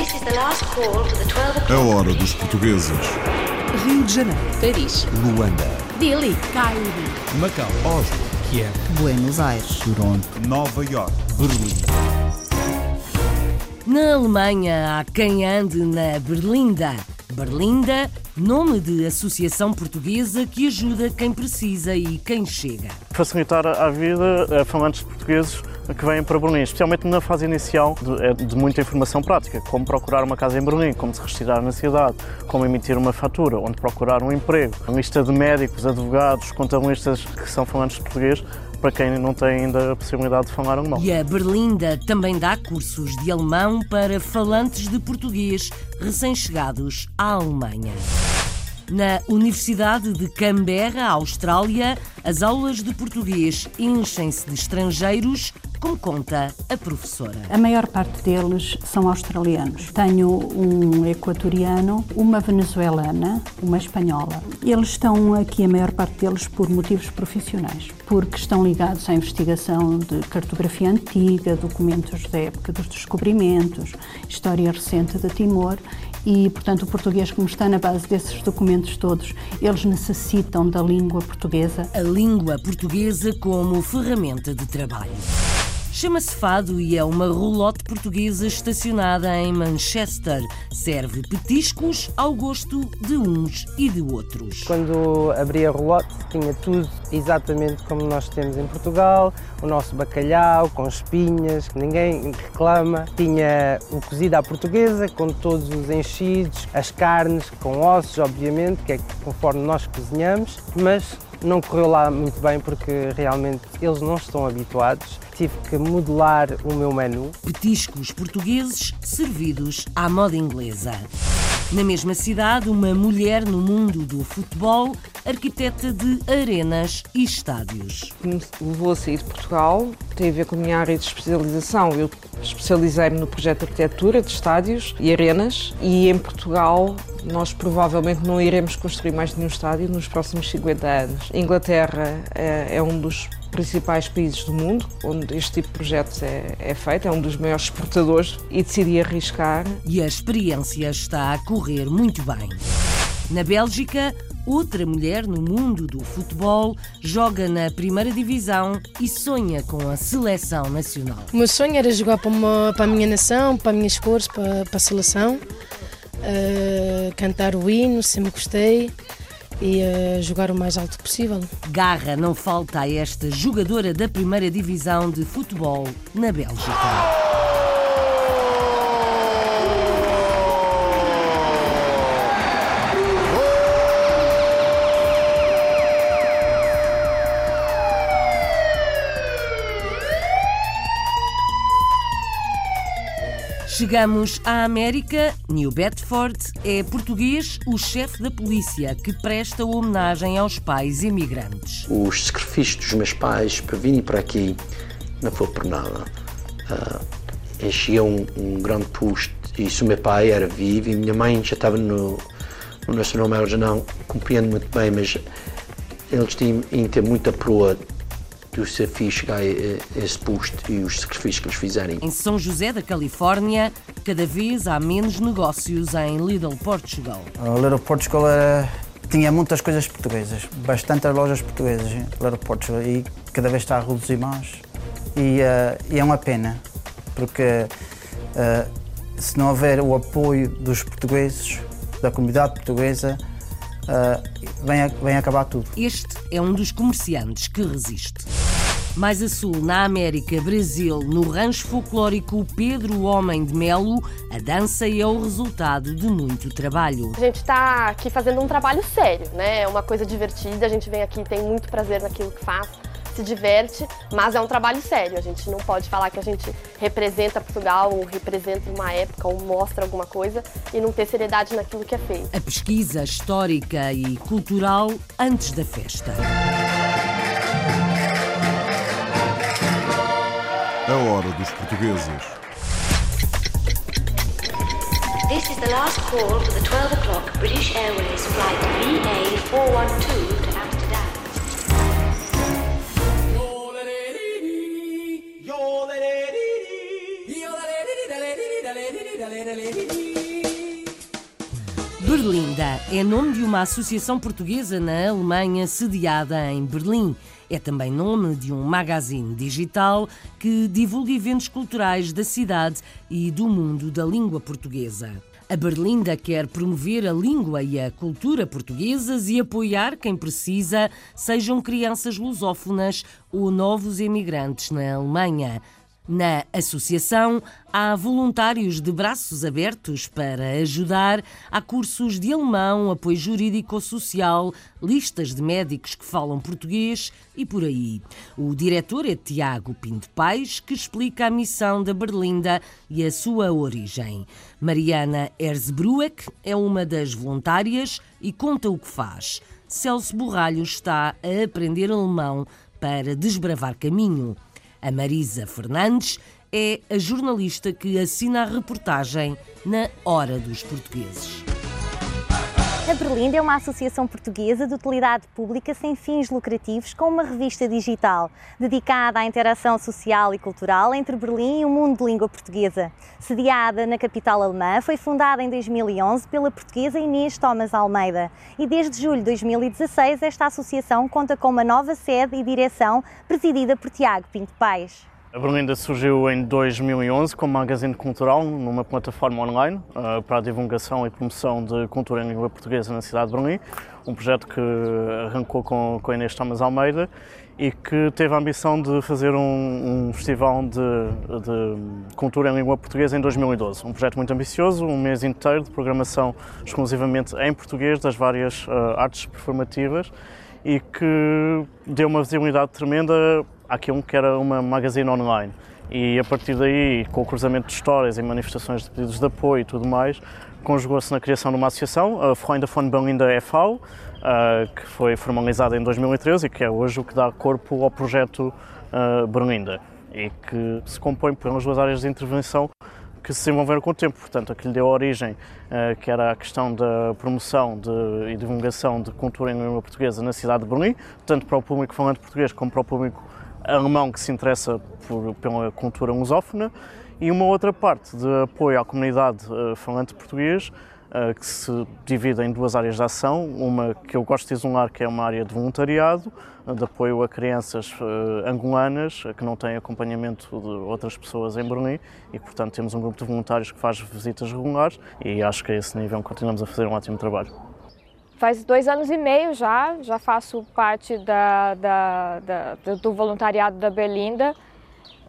A o'clock. hora dos portugueses. Rio de Janeiro, Paris, Luanda, Delhi, Cairo, Macau, Oslo, Kiev, Buenos Aires, Toronto, Nova York. Berlim. Na Alemanha há quem ande na Berlinda. Berlinda, nome de associação portuguesa que ajuda quem precisa e quem chega. facilitar a vida a falantes portugueses que vêm para Berlim, especialmente na fase inicial de, é de muita informação prática, como procurar uma casa em Berlim, como se registrar na cidade, como emitir uma fatura, onde procurar um emprego, a lista de médicos, advogados, contabilistas que são falantes de português, para quem não tem ainda a possibilidade de falar alemão. E a Berlinda também dá cursos de alemão para falantes de português recém-chegados à Alemanha. Na Universidade de Canberra, Austrália, as aulas de português enchem-se de estrangeiros, como conta a professora. A maior parte deles são australianos. Tenho um equatoriano, uma venezuelana, uma espanhola. Eles estão aqui, a maior parte deles, por motivos profissionais, porque estão ligados à investigação de cartografia antiga, documentos da época dos descobrimentos, história recente de Timor e, portanto, o português, como está na base desses documentos todos, eles necessitam da língua portuguesa. A língua portuguesa como ferramenta de trabalho. Chama-se Fado e é uma roulotte portuguesa estacionada em Manchester. Serve petiscos ao gosto de uns e de outros. Quando abri a rolote tinha tudo exatamente como nós temos em Portugal, o nosso bacalhau com espinhas, que ninguém reclama. Tinha o cozido à portuguesa com todos os enchidos, as carnes com ossos, obviamente, que é conforme nós cozinhamos, mas não correu lá muito bem porque realmente eles não estão habituados. Tive que modelar o meu menu. Petiscos portugueses servidos à moda inglesa. Na mesma cidade, uma mulher no mundo do futebol, arquiteta de arenas e estádios. que me levou a sair de Portugal tem a ver com a minha área de especialização. Eu especializei-me no projeto de arquitetura de estádios e arenas e em Portugal nós provavelmente não iremos construir mais nenhum estádio nos próximos 50 anos. A Inglaterra é, é um dos principais países do mundo onde este tipo de projetos é, é feito, é um dos maiores exportadores e decidi arriscar E a experiência está a correr muito bem. Na Bélgica, outra mulher no mundo do futebol joga na primeira divisão e sonha com a seleção nacional. O meu sonho era jogar para, uma- para a minha nação, para as minhas cores, para, para a seleção, eh, cantar o hino, sempre gostei, e eh, jogar o mais alto possível. Garra não falta a esta jogadora da primeira divisão de futebol na Bélgica. Chegamos à América. New Bedford é português o chefe da polícia que presta homenagem aos pais imigrantes. Os sacrifícios dos meus pais para virem para aqui não foi por nada. Ah, eu cheguei a um, um grande posto e se o meu pai era vivo e minha mãe já estava no, no Nacional Maior já não compreendo muito bem, mas eles tinham ter muita proa do desafio chegar a, a esse posto e os sacrifícios que eles fizerem. Em São José da Califórnia, cada vez há menos negócios em Lidl, Portugal. O Little Portugal era- tinha muitas coisas portuguesas, bastantes lojas portuguesas em Little Portugal e cada vez está a reduzir mais. E, eh, e é uma pena, porque eh, se não houver o apoio dos portugueses, da comunidade portuguesa, eh, vem, a- vem acabar tudo. Este é um dos comerciantes que resiste. Mais a sul, na América, Brasil, no rancho folclórico Pedro Homem de Melo, a dança é o resultado de muito trabalho. A gente está aqui fazendo um trabalho sério, né? É uma coisa divertida, a gente vem aqui tem muito prazer naquilo que faz, se diverte, mas é um trabalho sério. A gente não pode falar que a gente representa Portugal ou representa uma época ou mostra alguma coisa e não ter seriedade naquilo que é feito. A pesquisa histórica e cultural antes da festa. A hora dos portugueses. This is the last call for the 12 o'clock British Airways flight VA412 to Amsterdam. Berlinda é nome de uma associação portuguesa na Alemanha sediada em Berlim. É também nome de um magazine digital que divulga eventos culturais da cidade e do mundo da língua portuguesa. A Berlinda quer promover a língua e a cultura portuguesas e apoiar quem precisa, sejam crianças lusófonas ou novos emigrantes na Alemanha. Na associação, há voluntários de braços abertos para ajudar. Há cursos de alemão, apoio jurídico-social, listas de médicos que falam português e por aí. O diretor é Tiago Pinto Pais, que explica a missão da Berlinda e a sua origem. Mariana Erzbrueck é uma das voluntárias e conta o que faz. Celso Borralho está a aprender alemão para desbravar caminho. A Marisa Fernandes é a jornalista que assina a reportagem na Hora dos Portugueses. A Berlinda é uma associação portuguesa de utilidade pública sem fins lucrativos, com uma revista digital dedicada à interação social e cultural entre Berlim e o mundo de língua portuguesa. Sediada na capital alemã, foi fundada em 2011 pela portuguesa Inês Thomas Almeida e desde julho de 2016 esta associação conta com uma nova sede e direção presidida por Tiago Pinto Paes. A Berlinda surgiu em 2011 como magazine cultural numa plataforma online uh, para a divulgação e promoção de cultura em língua portuguesa na cidade de Berlim, um projeto que arrancou com, com Inês Thomas Almeida e que teve a ambição de fazer um, um festival de, de, cultura em língua portuguesa em 2012. Um projeto muito ambicioso, um mês inteiro de programação exclusivamente em português das várias uh, artes performativas e que deu uma visibilidade tremenda àquilo que era uma magazine online. E a partir daí, com o cruzamento de histórias e manifestações de pedidos de apoio e tudo mais, conjugou-se na criação de uma associação, a Freunde von Berlinda e.V., que foi formalizada em 2013 e que é hoje o que dá corpo ao projeto Berlinda e que se compõe pelas duas áreas de intervenção que se desenvolveram com o tempo. Portanto, a que lhe deu origem, que era a questão da promoção de, e divulgação de cultura em língua portuguesa na cidade de Berlim, tanto para o público falante português como para o público alemão que se interessa por, pela cultura lusófona e uma outra parte de apoio à comunidade uh, falante português uh, que se divide em duas áreas de ação, uma que eu gosto de isolar que é uma área de voluntariado, uh, de apoio a crianças angolanas que não têm acompanhamento de outras pessoas em Berlim e portanto temos um grupo de voluntários que faz visitas regulares e acho que a esse nível continuamos a fazer um ótimo trabalho. Faz dois anos e meio já, já faço parte da, da, da, do voluntariado da Berlinda.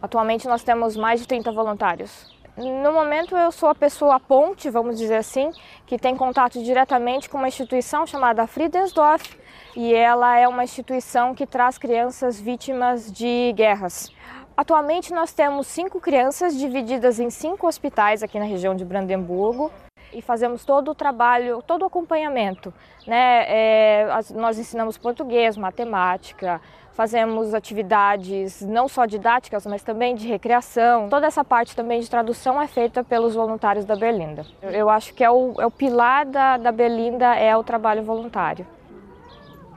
Atualmente nós temos mais de 30 voluntários. No momento eu sou a pessoa ponte, vamos dizer assim, que tem contato diretamente com uma instituição chamada Friedensdorf e ela é uma instituição que traz crianças vítimas de guerras. Atualmente nós temos cinco crianças divididas em cinco hospitais aqui na região de Brandemburgo e fazemos todo o trabalho, todo o acompanhamento. Né? É, nós ensinamos português, matemática, fazemos atividades não só didáticas, mas também de recreação. Toda essa parte também de tradução é feita pelos voluntários da Berlinda. Eu acho que é o, é o pilar da, da Berlinda é o trabalho voluntário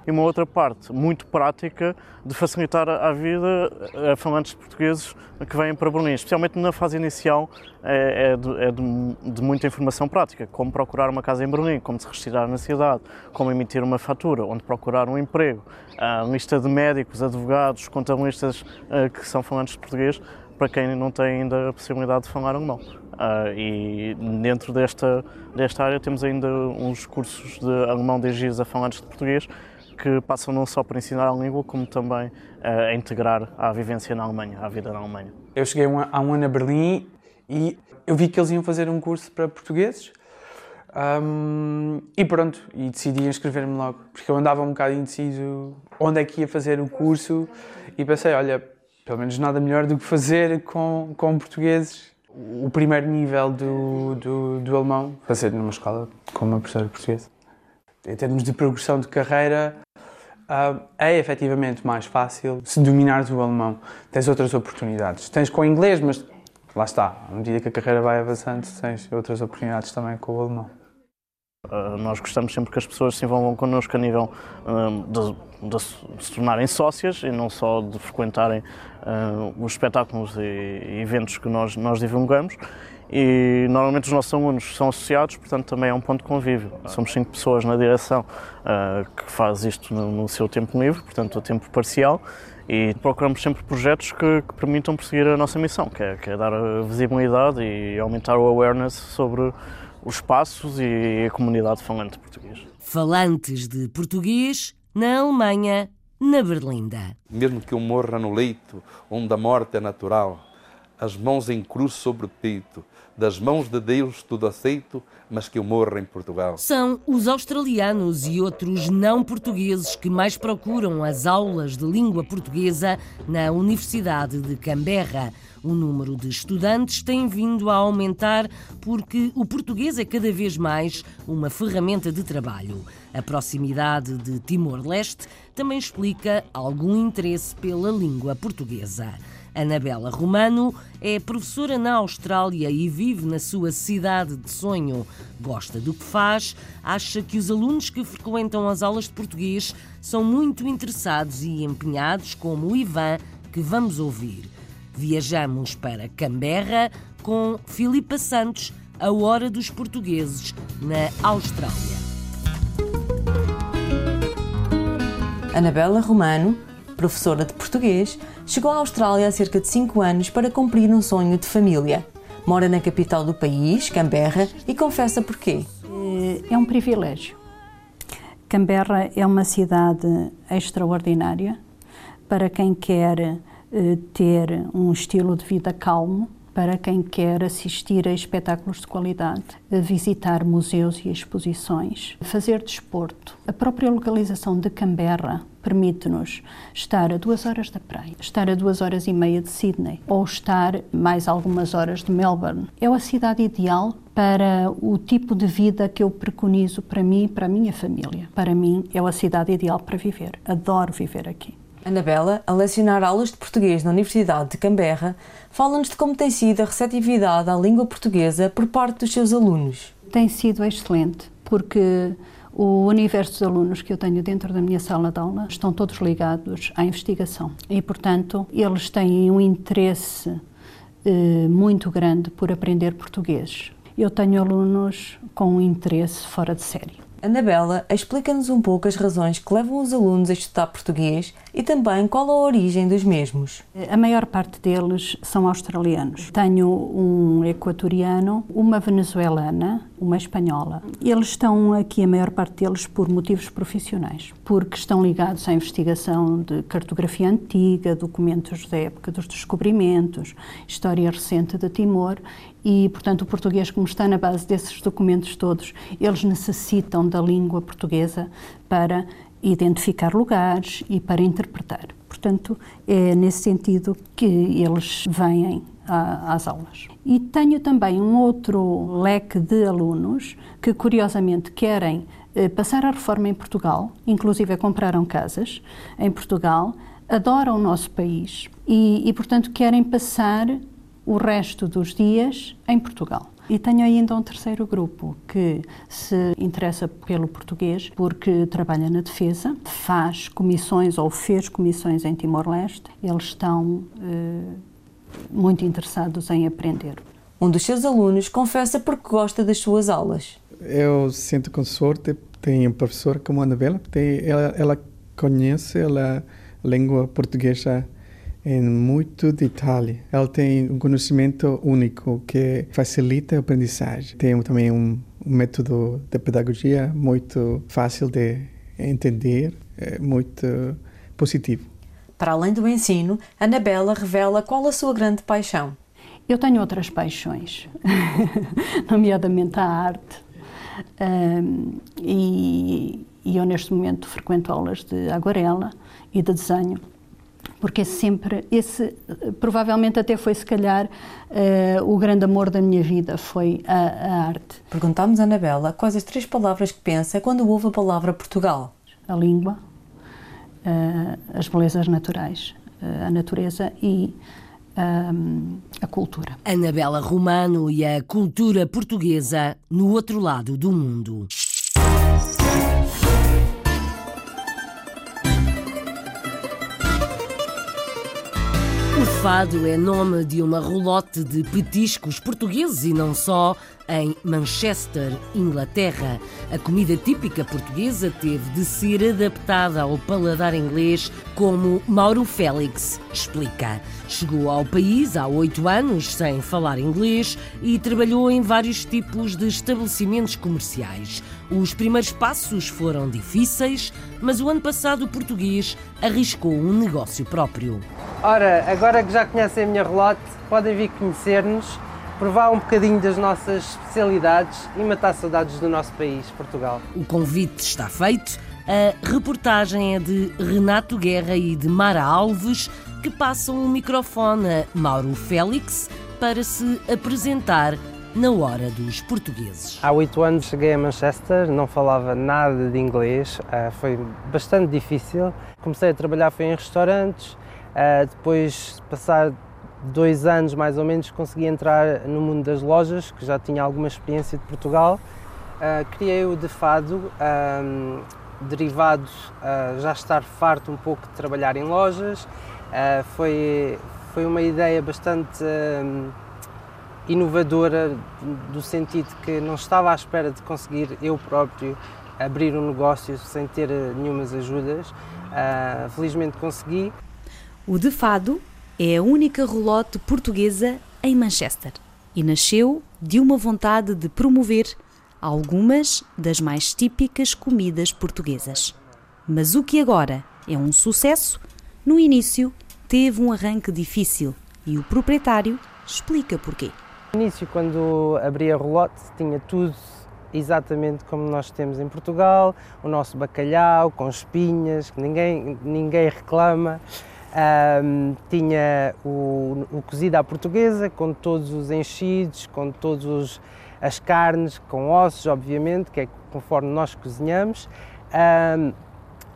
e uma outra parte muito prática de facilitar a vida a falantes portugueses que vêm para Berlim, especialmente na fase inicial é, é, de, é de, de, muita informação prática, como procurar uma casa em Berlim, como se registrar na cidade, como emitir uma fatura, onde procurar um emprego, a lista de médicos, advogados, contabilistas uh, que são falantes de português, para quem não tem ainda a possibilidade de falar alemão. Uh, e dentro desta, desta área temos ainda uns cursos de alemão dirigidos a falantes de português que passam não só por ensinar a língua, como também a integrar a vivência na Alemanha, a vida na Alemanha. Eu cheguei há um ano a Berlim e eu vi que eles iam fazer um curso para portugueses um, e pronto, e decidi inscrever-me logo, porque eu andava um bocado indeciso onde é que ia fazer o curso e pensei, olha, pelo menos nada melhor do que fazer com, com portugueses o primeiro nível do, do, do alemão, fazer numa escola com uma professora portuguesa. Em termos de progressão de carreira, Uh, é efetivamente mais fácil se dominares o alemão. Tens outras oportunidades. Tens com o inglês, mas lá está, à medida que a carreira vai avançando, tens outras oportunidades também com o alemão. Uh, nós gostamos sempre que as pessoas se envolvam connosco a nível uh, de, de, se tornarem sócias e não só de frequentarem os espetáculos e, e eventos que nós, nós divulgamos e normalmente os nossos alunos são associados, portanto também é um ponto de convívio. Somos cinco pessoas na direção uh, que faz isto no, no, seu tempo livre, portanto a tempo parcial, e procuramos sempre projetos que, que permitam prosseguir a nossa missão, que é, que é dar visibilidade e aumentar o awareness sobre os espaços e a comunidade falante português. Falantes de português na Alemanha, na Berlinda. Mesmo que eu morra no leito onde a morte é natural, as mãos em cruz sobre o peito, das mãos de Deus tudo aceito, mas que eu morra em Portugal. São os australianos e outros não portugueses que mais procuram as aulas de língua portuguesa na Universidade de Canberra. O número de estudantes tem vindo a aumentar porque o português é cada vez mais uma ferramenta de trabalho. A proximidade de Timor-Leste também explica algum interesse pela língua portuguesa. Anabela Romano é professora na Austrália e vive na sua cidade de sonho. Gosta do que faz, acha que os alunos que frequentam as aulas de português são muito interessados e empenhados, como o Ivan, que vamos ouvir. Viajamos para Canberra com Filipa Santos, a hora dos portugueses, na Austrália. Anabela Romano professora de português, chegou à Austrália há cerca de 5 anos para cumprir um sonho de família. Mora na capital do país, Canberra, e confessa porquê. É um privilégio. Canberra é uma cidade extraordinária para quem quer eh, ter um estilo de vida calmo, para quem quer assistir a espetáculos de qualidade, visitar museus e exposições, fazer desporto. A própria localização de Canberra permite-nos estar a duas horas da praia, estar a duas horas e meia de Sydney ou estar mais algumas horas de Melbourne. É a cidade ideal para o tipo de vida que eu preconizo para mim e para a minha família. Para mim, é a cidade ideal para viver. Adoro viver aqui. Anabela, a lecionar aulas de português na Universidade de Canberra, fala-nos de como tem sido a receptividade à língua portuguesa por parte dos seus alunos. Tem sido excelente, porque o universo dos alunos que eu tenho dentro da minha sala de aula estão todos ligados à investigação e, portanto, eles têm um interesse eh, muito grande por aprender português. Eu tenho alunos com um interesse fora de série. Anabela explica-nos um pouco as razões que levam os alunos a estudar português e também qual a origem dos mesmos. A maior parte deles são australianos. Tenho um equatoriano, uma venezuelana, uma espanhola. Eles estão aqui, a maior parte deles, por motivos profissionais, porque estão ligados à investigação de cartografia antiga, documentos da época dos descobrimentos, história recente de Timor e, portanto, o português, como está na base desses documentos todos, eles necessitam da língua portuguesa para identificar lugares e para interpretar. Portanto, é nesse sentido que eles vêm às aulas. E tenho também um outro leque de alunos que, curiosamente, querem eh, passar a reforma em Portugal, inclusive compraram casas em Portugal, adoram o nosso país e, e portanto, querem passar o resto dos dias em Portugal. E tenho ainda um terceiro grupo que se interessa pelo português porque trabalha na defesa, faz comissões ou fez comissões em Timor-Leste. Eles estão eh, muito interessados em aprender. Um dos seus alunos confessa porque gosta das suas aulas. Eu sinto com sorte, tenho um professor como a Anabela, ela, ela conhece a língua portuguesa em muito detalhe. Ela tem um conhecimento único que facilita a aprendizagem. Tem também um, um método de pedagogia muito fácil de entender, é muito positivo. Para além do ensino, Anabela revela qual a sua grande paixão. Eu tenho outras paixões, nomeadamente a arte. Um, e, e eu, neste momento, frequento aulas de aguarela e de desenho porque é sempre esse provavelmente até foi se calhar uh, o grande amor da minha vida foi a, a arte. Perguntámos a Anabela quais as três palavras que pensa quando ouve a palavra Portugal. A língua, uh, as belezas naturais, uh, a natureza e a cultura. Anabela Romano e a cultura portuguesa no outro lado do mundo. Fado é nome de uma rolote de petiscos portugueses e não só, em Manchester, Inglaterra. A comida típica portuguesa teve de ser adaptada ao paladar inglês, como Mauro Félix explica. Chegou ao país há oito anos sem falar inglês e trabalhou em vários tipos de estabelecimentos comerciais. Os primeiros passos foram difíceis, mas o ano passado o português arriscou um negócio próprio. Ora, agora que já conhecem a minha relote, podem vir conhecer-nos, provar um bocadinho das nossas especialidades e matar saudades do nosso país, Portugal. O convite está feito. A reportagem é de Renato Guerra e de Mara Alves, que passam o microfone a Mauro Félix para se apresentar na hora dos portugueses. Há oito anos cheguei a Manchester, não falava nada de inglês, ah, foi bastante difícil. Comecei a trabalhar foi em restaurantes, ah, depois passar dois anos mais ou menos consegui entrar no mundo das lojas, que já tinha alguma experiência de Portugal. Uh, criei o de fado, um, derivado a já estar farto um pouco de trabalhar em lojas. Uh, foi, foi uma ideia bastante um, inovadora, do sentido que não estava à espera de conseguir eu próprio abrir um negócio sem ter nenhumas ajudas. Uh, felizmente consegui. O de fado é a única rolote portuguesa em Manchester e nasceu de uma vontade de promover algumas das mais típicas comidas portuguesas. Mas o que agora é um sucesso, no início teve um arranque difícil e o proprietário explica porquê. No início, quando abri a tinha tudo exatamente como nós temos em Portugal, o nosso bacalhau com espinhas, que ninguém, ninguém reclama. Um, tinha o, o, cozido à portuguesa, com todos os enchidos, com todas as carnes, com ossos, obviamente, que é conforme nós cozinhamos, um,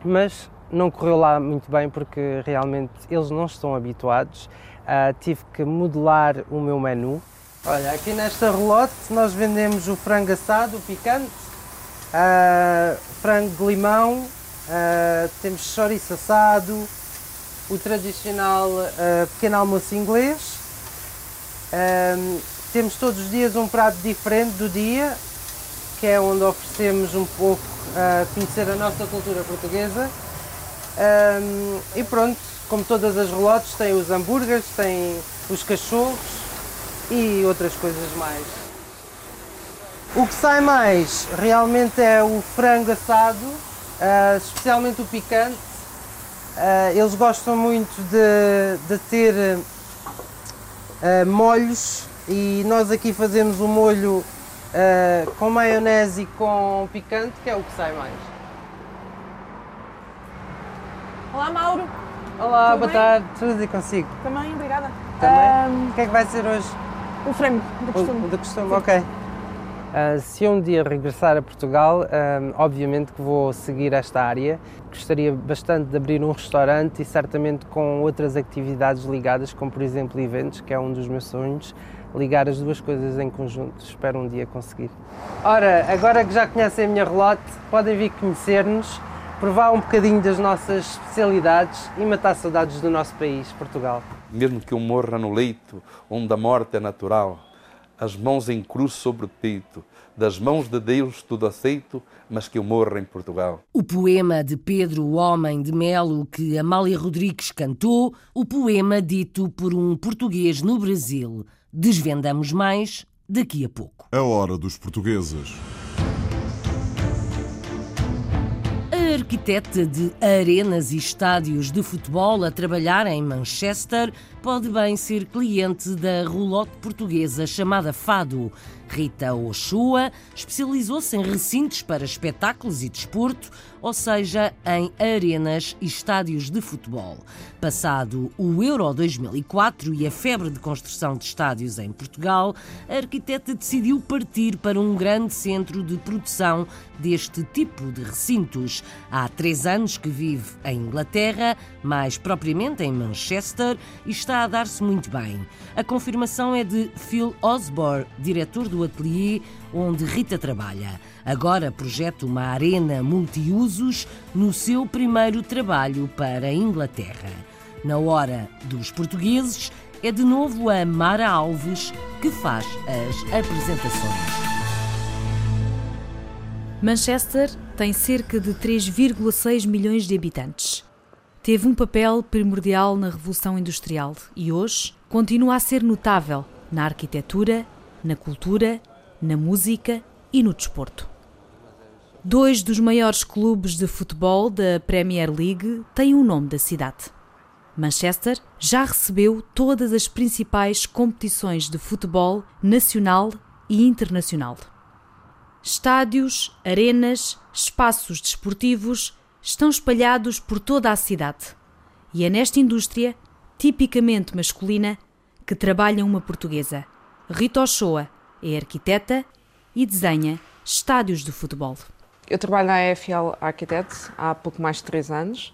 mas não correu lá muito bem porque realmente eles não estão habituados. Uh, tive que modelar o meu menu. Olha, aqui nesta relote nós vendemos o frango assado, o picante, uh, frango de limão, uh, temos chouriço assado, o tradicional uh, pequeno almoço inglês. Temos todos os dias um prato diferente do dia, que é onde oferecemos um pouco a uh, conhecer a nossa cultura portuguesa. E pronto, como todas as relotes, tem os hambúrgueres, tem os cachorros e outras coisas mais. O que sai mais realmente é o frango assado, uh, especialmente o picante, Uh, eles gostam muito de, de ter uh, molhos e nós aqui fazemos o molho uh, com maionese e com picante, que é o que sai mais. Olá, Mauro. Olá, boa tarde. Tudo e consigo? Também, obrigada. Também? O que é que vai ser hoje? O frango, de costume. O, de costume, ok. Uh, se um dia regressar a Portugal, uh, obviamente que vou seguir esta área. Gostaria bastante de abrir um restaurante e certamente com outras atividades ligadas, como por exemplo eventos, que é um dos meus sonhos, ligar as duas coisas em conjunto. Espero um dia conseguir. Ora, agora que já conhecem a minha relote, podem vir conhecer-nos, provar um bocadinho das nossas especialidades e matar saudades do nosso país, Portugal. Mesmo que eu morra no leito onde a morte é natural, as mãos em cruz sobre o peito, das mãos de Deus tudo aceito, mas que eu morra em Portugal. O poema de Pedro o Homem de Melo que Amália Rodrigues cantou, o poema dito por um português no Brasil. Desvendamos mais daqui a pouco. A hora dos portugueses. A arquiteta de arenas e estádios de futebol a trabalhar em Manchester pode bem ser cliente da roulotte portuguesa chamada Fado. Rita Ochoa especializou-se em recintos para espetáculos e desporto, ou seja, em arenas e estádios de futebol. Passado o Euro 2004 e a febre de construção de estádios em Portugal, a arquiteta decidiu partir para um grande centro de produção deste tipo de recintos. Há três anos que vive em Inglaterra, mais propriamente em Manchester, e está a dar-se muito bem. A confirmação é de Phil Osborne, diretor do atelier onde Rita trabalha. Agora projeta uma arena multiusos no seu primeiro trabalho para a Inglaterra. Na hora dos portugueses, é de novo a Mara Alves que faz as apresentações. Manchester tem cerca de 3,6 milhões de habitantes. Teve um papel primordial na Revolução Industrial e hoje continua a ser notável na arquitetura, na cultura, na música e no desporto. Dois dos maiores clubes de futebol da Premier League têm o nome da cidade. Manchester já recebeu todas as principais competições de futebol nacional e internacional. Estádios, arenas, espaços desportivos estão espalhados por toda a cidade. E é nesta indústria, tipicamente masculina, que trabalha uma portuguesa. Rita Ochoa é arquiteta e desenha estádios de futebol. Eu trabalho na EFL Architects há pouco mais de três anos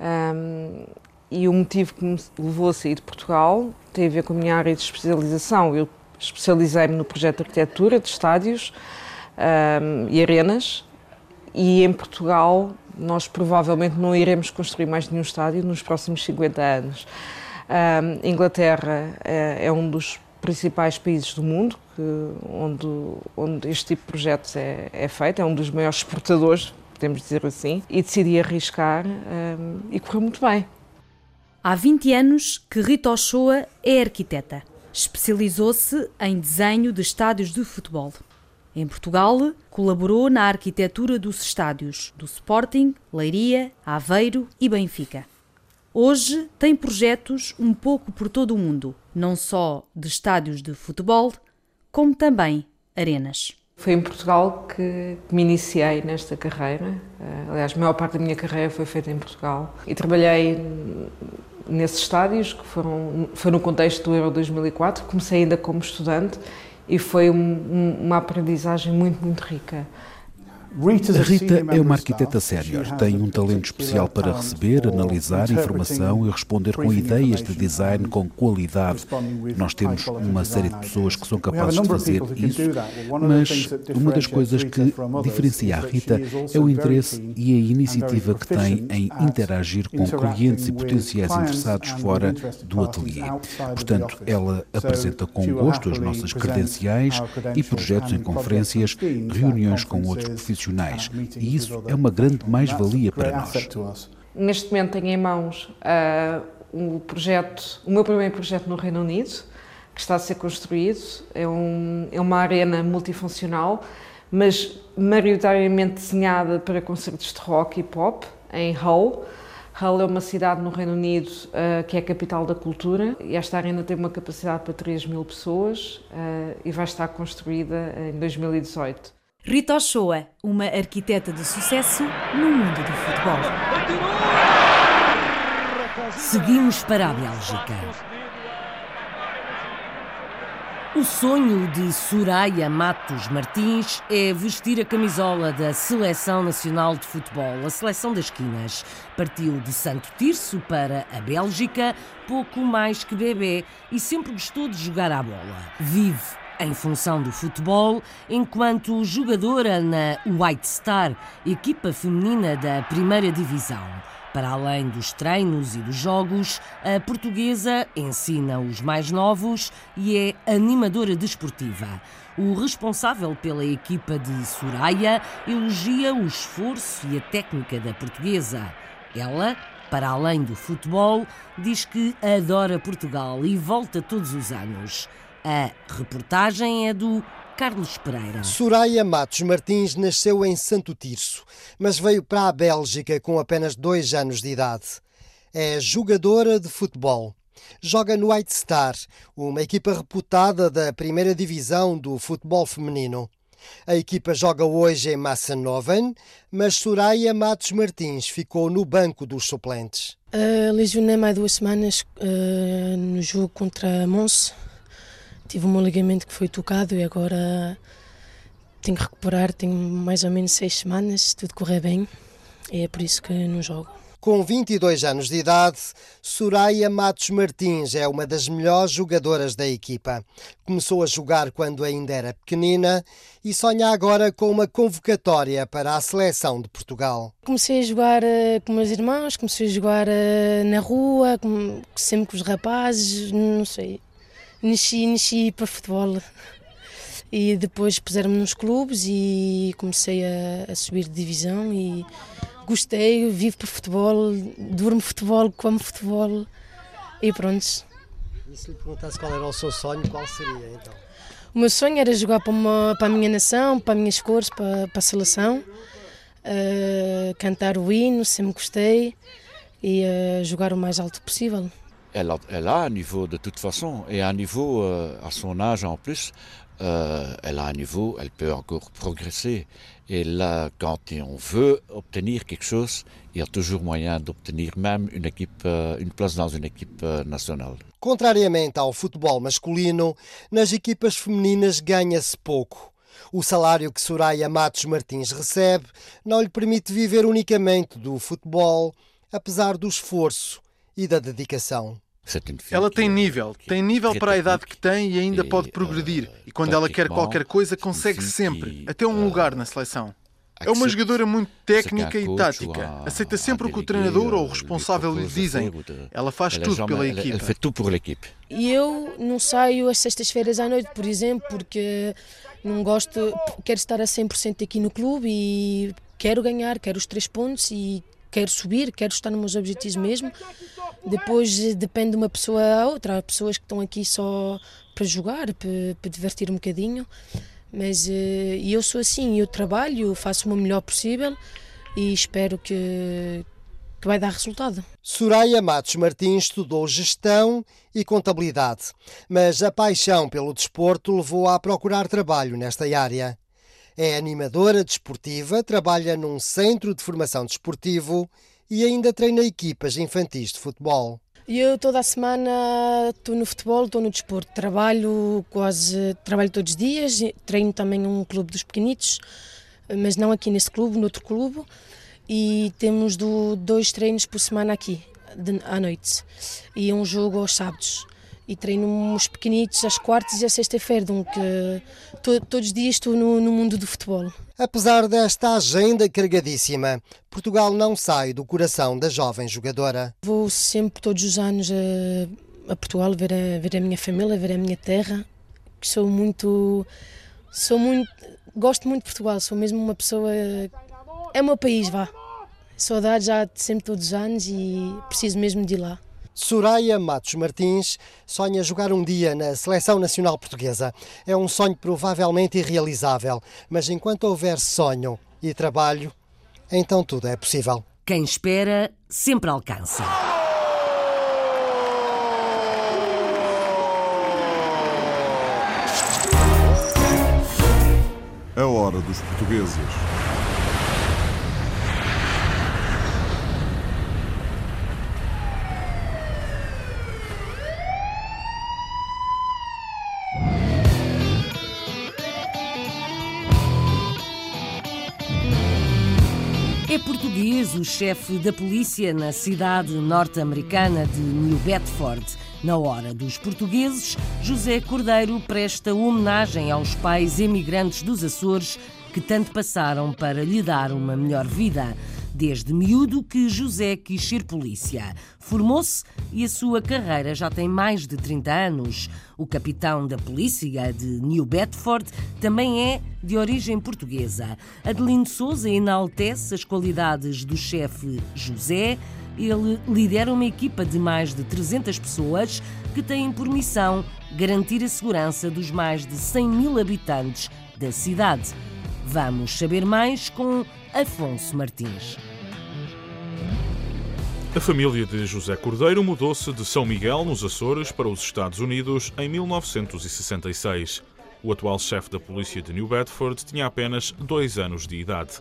um, e o motivo que me levou a sair de Portugal tem a ver com a minha área de especialização. Eu especializei-me no projeto de arquitetura de estádios um, e arenas. E em Portugal nós provavelmente não iremos construir mais nenhum estádio nos próximos 50 anos. Um, Inglaterra é, é, um dos principais países do mundo que, onde, onde este tipo de projetos é, é, feito, é um dos maiores exportadores, podemos dizer assim, e decidi arriscar e correu muito bem. Há 20 anos que Rita Ochoa é arquiteta. Especializou-se em desenho de estádios de futebol. Em Portugal, colaborou na arquitetura dos estádios do Sporting, Leiria, Aveiro e Benfica. Hoje tem projetos um pouco por todo o mundo, não só de estádios de futebol, como também arenas. Foi em Portugal que me iniciei nesta carreira. Eh, aliás, a maior parte da minha carreira foi feita em Portugal. E trabalhei nesses estádios, que foram, foi no contexto do Euro 2004. Comecei ainda como estudante e foi um, uma aprendizagem muito, muito rica. A Rita é uma arquiteta sénior, tem um talento especial para receber, analisar informação e responder com ideias de design com qualidade. Nós temos uma série de pessoas que são capazes de fazer isso, mas uma das coisas que diferencia a Rita é o interesse e a iniciativa que tem em interagir com clientes e potenciais interessados fora do ateliê. Portanto, ela apresenta com gosto as nossas credenciais e projetos em conferências, reuniões com outros profissionais profissionais e isso é uma grande mais-valia para nós. Neste momento tenho em mãos uh, um projeto, o meu primeiro projeto no Reino Unido, que está a ser construído. É, um, é uma arena multifuncional, mas maioritariamente desenhada para concertos de rock e pop, em Hull. Hull é uma cidade no Reino Unido uh, que é a capital da cultura e esta arena tem uma capacidade para 3 mil pessoas uh, e vai estar construída em 2018. Rita Ochoa, uma arquiteta de sucesso no mundo do futebol. Seguimos para a Bélgica. O sonho de Soraya Matos Martins é vestir a camisola da Seleção Nacional de Futebol, a Seleção das Quinas. Partiu de Santo Tirso para a Bélgica, pouco mais que bebê, e sempre gostou de jogar à bola. Vive em função do futebol, enquanto jogadora na White Star, equipa feminina da primeira divisão. Para além dos treinos e dos jogos, a portuguesa ensina os mais novos e é animadora desportiva. O responsável pela equipa de Soraya elogia o esforço e a técnica da portuguesa. Ela, para além do futebol, diz que adora Portugal e volta todos os anos. A reportagem é do Carlos Pereira. Soraya Matos Martins nasceu em Santo Tirso, mas veio para a Bélgica com apenas dois anos de idade. É jogadora de futebol. Joga no White Star, uma equipa reputada da primeira divisão do futebol feminino. A equipa joga hoje em Massanoven, mas Soraya Matos Martins ficou no banco dos suplentes. Uh, lesionei mais duas semanas uh, no jogo contra Mons Tive um ligamento que foi tocado e agora tenho que recuperar. Tenho mais ou menos seis semanas, se tudo correr bem. E é por isso que não jogo. Com 22 anos de idade, Soraya Matos Martins é uma das melhores jogadoras da equipa. Começou a jogar quando ainda era pequenina e sonha agora com uma convocatória para a seleção de Portugal. Comecei a jogar uh, com meus irmãos, comecei a jogar uh, na rua, sempre com os rapazes, não sei. Nasci, nasci para futebol. E depois puseram-me nos clubes e comecei a, a, subir de divisão e gostei, vivo por futebol, durmo futebol, como futebol e pronto. E se lhe perguntasse qual era o seu sonho, qual seria então? O meu sonho era jogar para, uma, para a minha nação, para as minhas cores, para, para a seleção, uh, cantar o hino, sempre gostei e uh, jogar o mais alto possível. Elle a, un niveau de toute façon, et un niveau euh, à son âge en plus, euh, elle a un niveau, elle peut encore progresser. Et là, quand on veut obtenir quelque chose, il y a toujours moyen d'obtenir même une, équipe, euh, une place dans une équipe nationale. Contrariamente ao futebol masculino, nas equipas femininas ganha-se pouco. O salário que Soraya Matos Martins recebe não lhe permite viver unicamente do futebol, apesar do esforço e da dedicação. Ela tem nível, tem nível para a idade que tem e ainda pode progredir. E quando ela quer qualquer coisa, consegue sempre, até um lugar na seleção. É uma jogadora muito técnica e tática. Aceita sempre o que o treinador ou o responsável lhe dizem. Ela faz tudo pela equipe. E eu não saio às sextas-feiras à noite, por exemplo, porque não gosto, quero estar a 100% aqui no clube e quero ganhar, quero os três pontos e quero subir, quero estar nos meus objetivos mesmo. Depois eh, depende de uma pessoa a outra. Há pessoas que estão aqui só para jogar, para, para divertir um bocadinho. Mas uh, eu sou assim, eu trabalho, faço o melhor possível e espero que, que vai dar resultado. Soraya Matos Martins estudou gestão e contabilidade, mas a paixão pelo desporto levou-a a procurar trabalho nesta área. É animadora desportiva, trabalha num centro de formação desportivo e ainda treina equipas infantis de futebol. Eu toda a semana estou no futebol, estou no desporto. Trabalho quase, trabalho todos os dias, treino também um clube dos pequenitos, mas não aqui nesse clube, no outro clube. E temos do, dois treinos por semana aqui, de, à noite. E um jogo aos sábados e treino uns pequenitos às quartas e à sexta-feira, que to, todos os dias estou no, no, mundo do futebol. Apesar desta agenda carregadíssima, Portugal não sai do coração da jovem jogadora. Vou sempre, todos os anos, a, a Portugal ver a, ver a minha família, ver a minha terra, que sou muito, sou muito, gosto muito de Portugal, sou mesmo uma pessoa, é o meu país, vá. Saudade já sempre todos os anos e preciso mesmo de ir lá. Soraya Matos Martins sonha jogar um dia na Seleção Nacional Portuguesa. É um sonho provavelmente irrealizável, mas enquanto houver sonho e trabalho, então tudo é possível. Quem espera sempre alcança. A hora dos portugueses. Português o chefe da polícia na cidade norte-americana de New Bedford. Na hora dos portugueses, José Cordeiro presta homenagem aos pais emigrantes dos Açores que tanto passaram para lhe dar uma melhor vida. Desde miúdo que José quis ser polícia. Formou-se e a sua carreira já tem mais de 30 anos. O capitão da polícia de New Bedford também é de origem portuguesa. Adelino Souza enaltece as qualidades do chefe José. Ele lidera uma equipa de mais de 300 pessoas que têm por missão garantir a segurança dos mais de 100 mil habitantes da cidade. Vamos saber mais com Afonso Martins. A família de José Cordeiro mudou-se de São Miguel, nos Açores, para os Estados Unidos em 1966. O atual chefe da polícia de New Bedford tinha apenas dois anos de idade.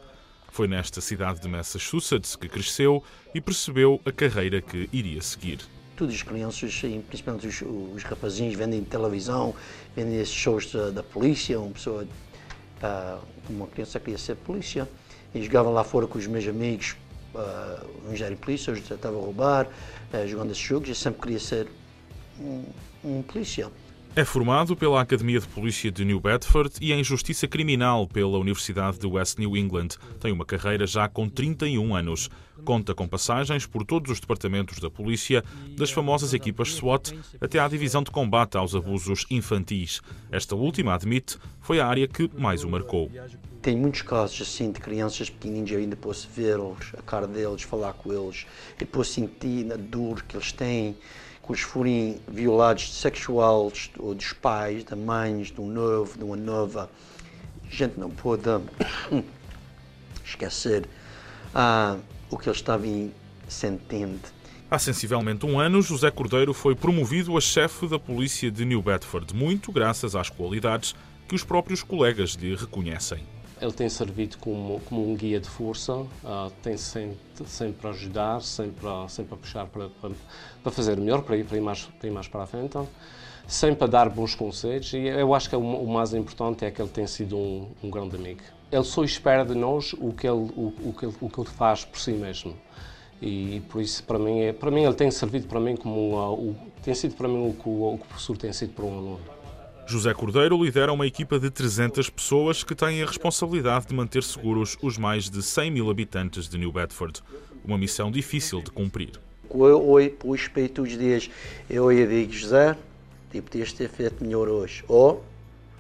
Foi nesta cidade de Massachusetts que cresceu e percebeu a carreira que iria seguir. Todas as crianças, principalmente os, os rapazinhos, vendem televisão, vendem esses shows da, da polícia. Uma pessoa, uh, uma criança queria ser polícia. E jogava lá fora com os meus amigos, uh, engenheiro de polícia, eu já estava a roubar, uh, jogando esses jogos, eu sempre queria ser um, um policial. É formado pela Academia de Polícia de New Bedford e em Justiça Criminal pela Universidade de West New England. Tem uma carreira já com 31 anos. Conta com passagens por todos os departamentos da polícia, das famosas equipas SWAT até à divisão de combate aos abusos infantis. Esta última, admite, foi a área que mais o marcou. Tem muitos casos assim de crianças pequenininhas, eu ainda posso ver-los, a cara deles, falar com eles, e posso sentir a dor que eles têm que os forem violados sexuais ou dos pais, da mães, de um novo, de uma nova. A gente não pode esquecer ah, o que eles estavam sentindo. Há sensivelmente um ano, José Cordeiro foi promovido a chefe da polícia de New Bedford, muito graças às qualidades que os próprios colegas lhe reconhecem. Ele tem servido como, como um guia de força, uh, tem sempre, sempre a ajudar, sempre a, sempre a puxar para, para, para fazer melhor, para ir, para ir, mais, para ir mais para a frente, sempre a dar bons conselhos e eu acho que é o, o mais importante é que ele tem sido um, um, grande amigo. Ele só espera de nós o que ele, o, o, que ele, o que ele faz por si mesmo. E por isso, para mim, é, para mim ele tem servido para mim como uh, o, tem sido para mim o que o, o professor tem sido para um aluno. José Cordeiro lidera uma equipa de 300 pessoas que têm a responsabilidade de manter seguros os mais de 100 mil habitantes de New Bedford. Uma missão difícil de cumprir. Eu olho para todos os dias, eu digo, José, tu podias ter feito melhor hoje. Ou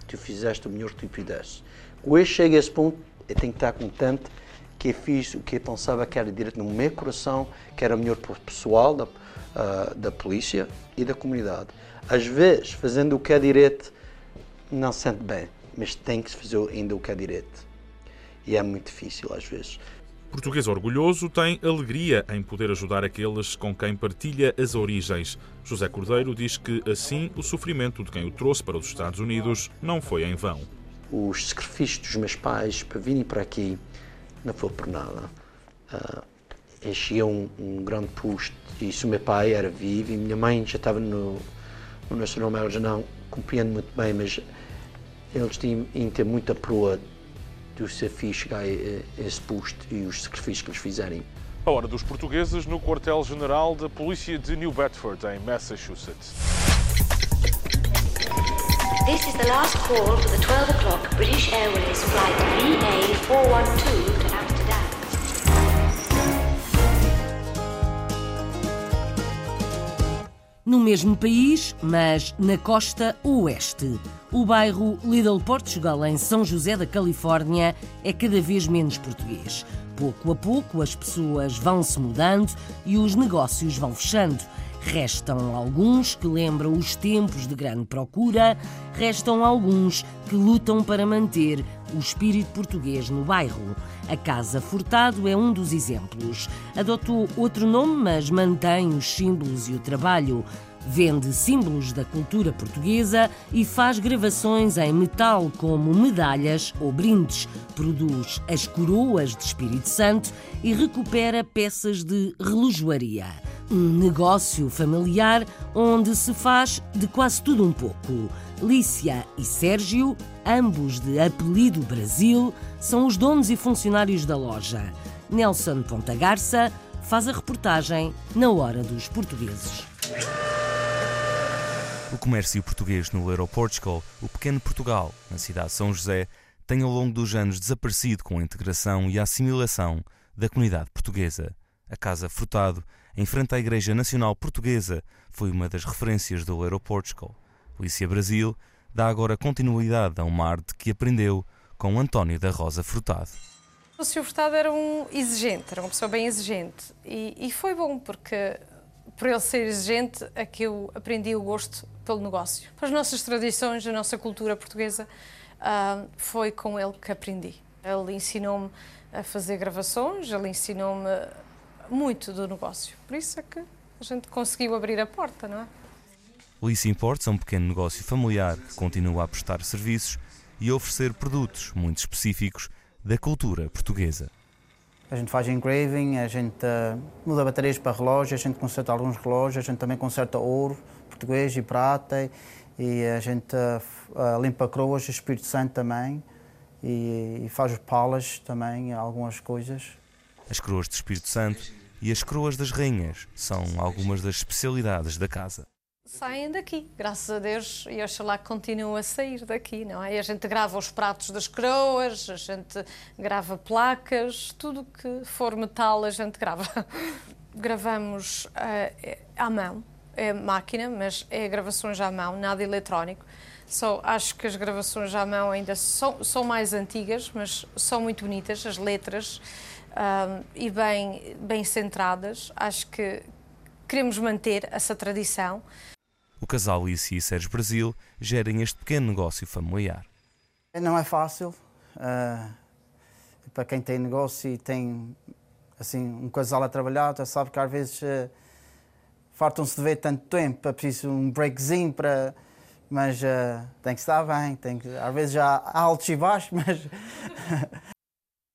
tu fizeste o melhor que tu pudesse. Quando eu chego a esse ponto, eu tenho que estar contente que eu fiz o que eu pensava que era direito no meu coração, que era melhor para o pessoal da, uh, da polícia e da comunidade. Às vezes, fazendo o que é direito, não se sente bem, mas tem que se fazer ainda o que é direito. E é muito difícil às vezes. Português orgulhoso tem alegria em poder ajudar aqueles com quem partilha as origens. José Cordeiro diz que assim o sofrimento de quem o trouxe para os Estados Unidos não foi em vão. Os sacrifícios dos meus pais para virem para aqui não foi por nada. Uh, enchia um, um grande posto e se o meu pai era vivo e minha mãe já estava no, no Nacional Mel, já não compreendo muito bem, mas eles têm que ter muita proa do desafio chegar a esse posto e os sacrifícios que eles fizerem. A hora dos portugueses no quartel-general da polícia de New Bedford, em Massachusetts. This is the last call for the 12 o'clock British Airways flight VA412 No mesmo país, mas na costa oeste. O bairro Little Portugal, em São José da Califórnia, é cada vez menos português. Pouco a pouco as pessoas vão se mudando e os negócios vão fechando. Restam alguns que lembram os tempos de grande procura, restam alguns que lutam para manter o espírito português no bairro. A Casa Furtado é um dos exemplos. Adotou outro nome, mas mantém os símbolos e o trabalho. Vende símbolos da cultura portuguesa e faz gravações em metal como medalhas ou brindes. Produz as coroas de Espírito Santo e recupera peças de relojoaria. Um negócio familiar onde se faz de quase tudo um pouco. Lícia e Sérgio, ambos de apelido Brasil, são os donos e funcionários da loja. Nelson Ponta Garça faz a reportagem na Hora dos Portugueses. O comércio português no Europortugal, o pequeno Portugal, na cidade de São José, tem ao longo dos anos desaparecido com a integração e a assimilação da comunidade portuguesa. A Casa Frutado, em frente à Igreja Nacional Portuguesa, foi uma das referências do Europortugal. Polícia Brasil dá agora continuidade a uma arte que aprendeu com António da Rosa Frutado. O Sr. Frutado era um exigente, era uma pessoa bem exigente. E, e foi bom, porque por ele ser exigente, é que eu aprendi o gosto pelo negócio. As nossas tradições, a nossa cultura portuguesa, uh, foi com ele que aprendi. Ele ensinou-me a fazer gravações, ele ensinou-me muito do negócio. Por isso é que a gente conseguiu abrir a porta, não é? Lice Imports é um pequeno negócio familiar que continua a prestar serviços e a oferecer produtos muito específicos da cultura portuguesa. A gente faz engraving, a gente uh, muda baterias para relógios, a gente conserta alguns relógios, a gente também conserta ouro português e prata e a gente uh, limpa croas, Espírito Santo também e, e faz palas também, algumas coisas. As coroas de Espírito Santo e as coroas das rainhas são algumas das especialidades da casa saem daqui, graças a Deus, e oxalá que continuem a sair daqui, não é? A gente grava os pratos das coroas, a gente grava placas, tudo que for metal a gente grava. Gravamos uh, à mão, é máquina, mas é gravações à mão, nada eletrónico. Só acho que as gravações à mão ainda são, são mais antigas, mas são muito bonitas, as letras, uh, e bem, bem centradas. Acho que queremos manter essa tradição o casal Alice e Sérgio Brasil gerem este pequeno negócio familiar. Não é fácil. Uh, para quem tem negócio e tem assim, um casal a trabalhar, já sabe que às vezes uh, fartam-se de ver tanto tempo, é preciso um breakzinho para. Mas uh, tem que estar bem, tem que, às vezes já há altos e baixos, mas.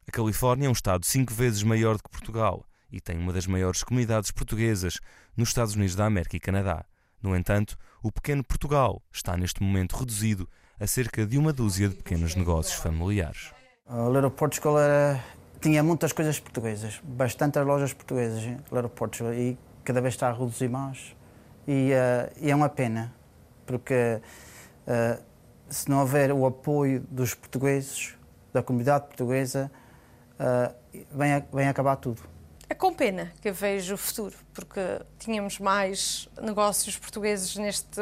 a Califórnia é um estado cinco vezes maior do que Portugal e tem uma das maiores comunidades portuguesas nos Estados Unidos da América e Canadá. No entanto, o pequeno Portugal está neste momento reduzido a cerca de uma dúzia de pequenos negócios familiares. O Little Portugal era, tinha muitas coisas portuguesas, bastantes lojas portuguesas, Little Portugal, e cada vez está a reduzir mais. E, uh, e é uma pena, porque uh, se não houver o apoio dos portugueses, da comunidade portuguesa, uh, vem, a, vem acabar tudo. É com pena que eu vejo o futuro, porque tínhamos mais negócios portugueses neste,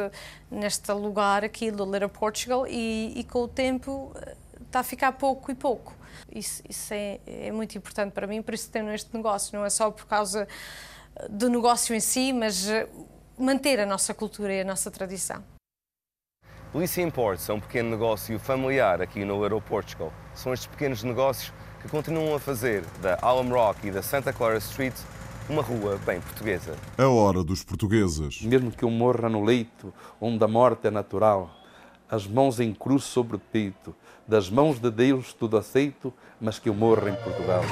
neste lugar aqui do Little Portugal e, e com o tempo está eh, a ficar pouco e pouco. Isso, isso é, é, muito importante para mim, por isso tenho este negócio. Não é só por causa eh, do negócio em si, mas manter a nossa cultura e a nossa tradição. Police Imports é um pequeno negócio familiar aqui no Little Portugal. São estes pequenos negócios que continuam a fazer da Alum Rock e da Santa Clara Street uma rua bem portuguesa. A hora dos portugueses. Mesmo que eu morra no leito onde a morte é natural, as mãos em cruz sobre o peito, das mãos de Deus tudo aceito, mas que eu morra em Portugal.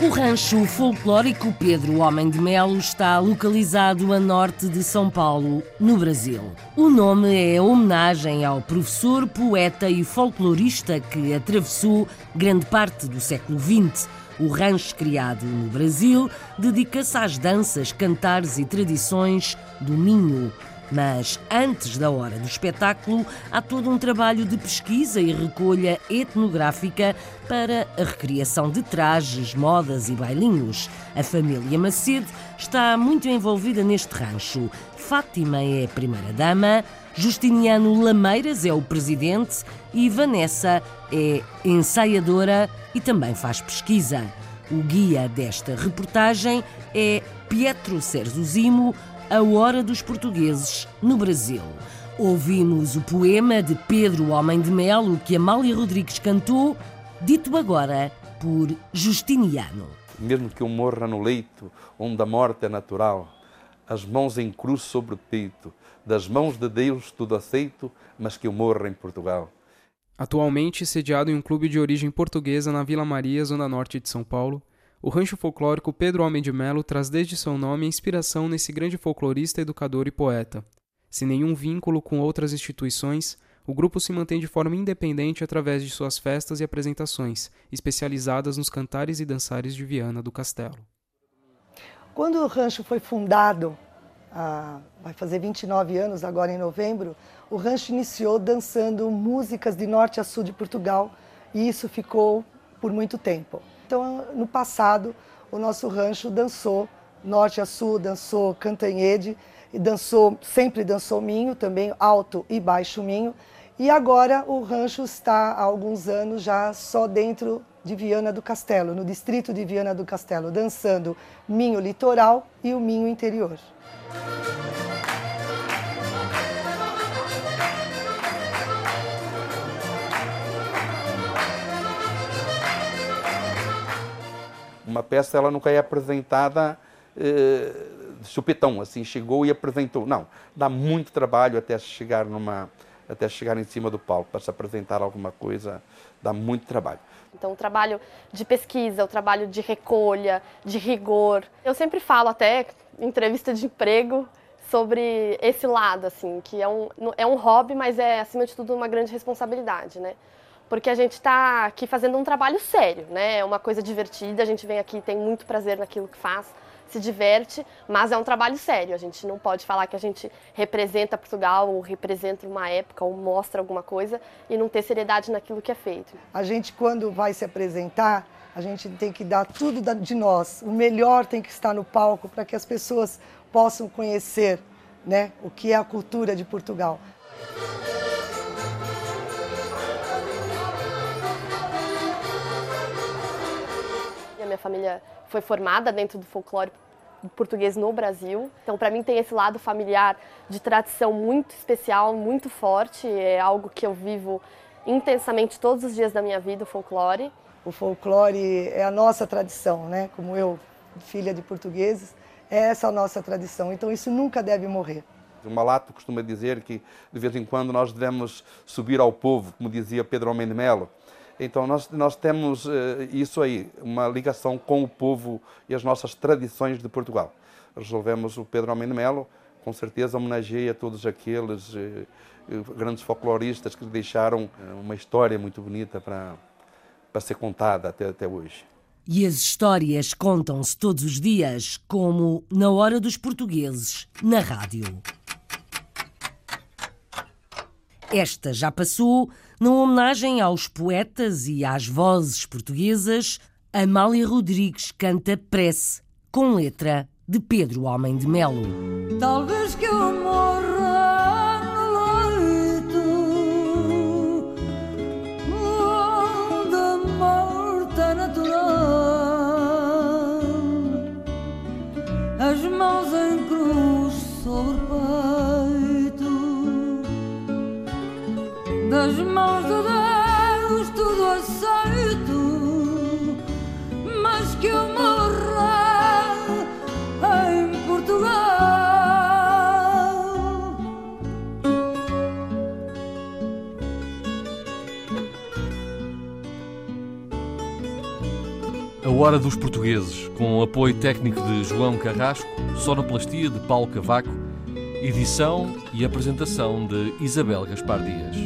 O rancho folclórico Pedro Homem de Melo está localizado a norte de São Paulo, no Brasil. O nome é homenagem ao professor, poeta e folclorista que atravessou grande parte do século XX. O rancho criado no Brasil dedica-se às danças, cantares e tradições do Minho, mas antes da hora do espetáculo, há todo um trabalho de pesquisa e recolha etnográfica para a recriação de trajes, modas e bailinhos. A família Macedo está muito envolvida neste rancho. Fátima é a primeira-dama, Justiniano Lameiras é o presidente e Vanessa é ensaiadora e também faz pesquisa. O guia desta reportagem é Pietro Serzuzimo, a Hora dos Portugueses no Brasil. Ouvimos o poema de Pedro Homem de Melo que Amália Rodrigues cantou, dito agora por Justiniano. Mesmo que eu morra no leito onde a morte é natural, as mãos em cruz sobre o peito, das mãos de Deus tudo aceito, mas que eu morra em Portugal. Atualmente sediado em um clube de origem portuguesa na Vila Maria, zona norte de São Paulo, o rancho folclórico Pedro Homem de Melo traz desde seu nome a inspiração nesse grande folclorista, educador e poeta. Sem nenhum vínculo com outras instituições, o grupo se mantém de forma independente através de suas festas e apresentações, especializadas nos cantares e dançares de Viana do Castelo. Quando o rancho foi fundado, ah, vai fazer 29 anos agora em novembro, o rancho iniciou dançando músicas de norte a sul de Portugal e isso ficou por muito tempo. Então, no passado, o nosso rancho dançou norte a sul, dançou cantanhede, e dançou, sempre dançou minho, também alto e baixo minho. E agora o rancho está há alguns anos já só dentro de Viana do Castelo, no distrito de Viana do Castelo, dançando minho litoral e o minho interior. Uma peça ela nunca é apresentada eh, de supetão, assim, chegou e apresentou. Não, dá muito trabalho até chegar numa até chegar em cima do palco para se apresentar alguma coisa, dá muito trabalho. Então, o trabalho de pesquisa, o trabalho de recolha, de rigor. Eu sempre falo até em entrevista de emprego sobre esse lado, assim, que é um, é um hobby, mas é, acima de tudo, uma grande responsabilidade, né? Porque a gente está aqui fazendo um trabalho sério, né? É uma coisa divertida, a gente vem aqui tem muito prazer naquilo que faz, se diverte, mas é um trabalho sério. A gente não pode falar que a gente representa Portugal ou representa uma época ou mostra alguma coisa e não ter seriedade naquilo que é feito. A gente quando vai se apresentar, a gente tem que dar tudo de nós. O melhor tem que estar no palco para que as pessoas possam conhecer, né, o que é a cultura de Portugal. Minha família foi formada dentro do folclore português no Brasil. Então, para mim, tem esse lado familiar de tradição muito especial, muito forte. É algo que eu vivo intensamente todos os dias da minha vida, o folclore. O folclore é a nossa tradição, né? Como eu, filha de portugueses, é essa a nossa tradição. Então, isso nunca deve morrer. O Malato costuma dizer que, de vez em quando, nós devemos subir ao povo, como dizia Pedro Homem de Melo. Então nós, nós temos uh, isso aí, uma ligação com o povo e as nossas tradições de Portugal. Resolvemos o Pedro de Melo, com certeza homenageia todos aqueles uh, grandes folcloristas que deixaram uma história muito bonita para, para ser contada até, até hoje. E as histórias contam-se todos os dias, como na Hora dos Portugueses, na rádio. Esta já passou numa homenagem aos poetas e às vozes portuguesas. Amália Rodrigues canta Prece, com letra de Pedro Homem de Melo. Talvez que eu Hora dos Portugueses, com o apoio técnico de João Carrasco, sonoplastia de Paulo Cavaco, edição e apresentação de Isabel Gaspar Dias.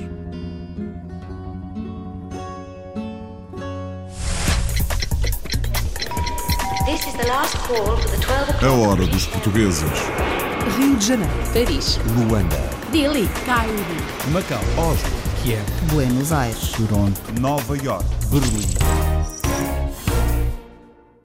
A hora dos portugueses. Rio de Janeiro. Paris. Luanda. Delhi. Cairo. Macau. Oslo. Kiev. Buenos Aires. Toronto. Nova York. Berlim.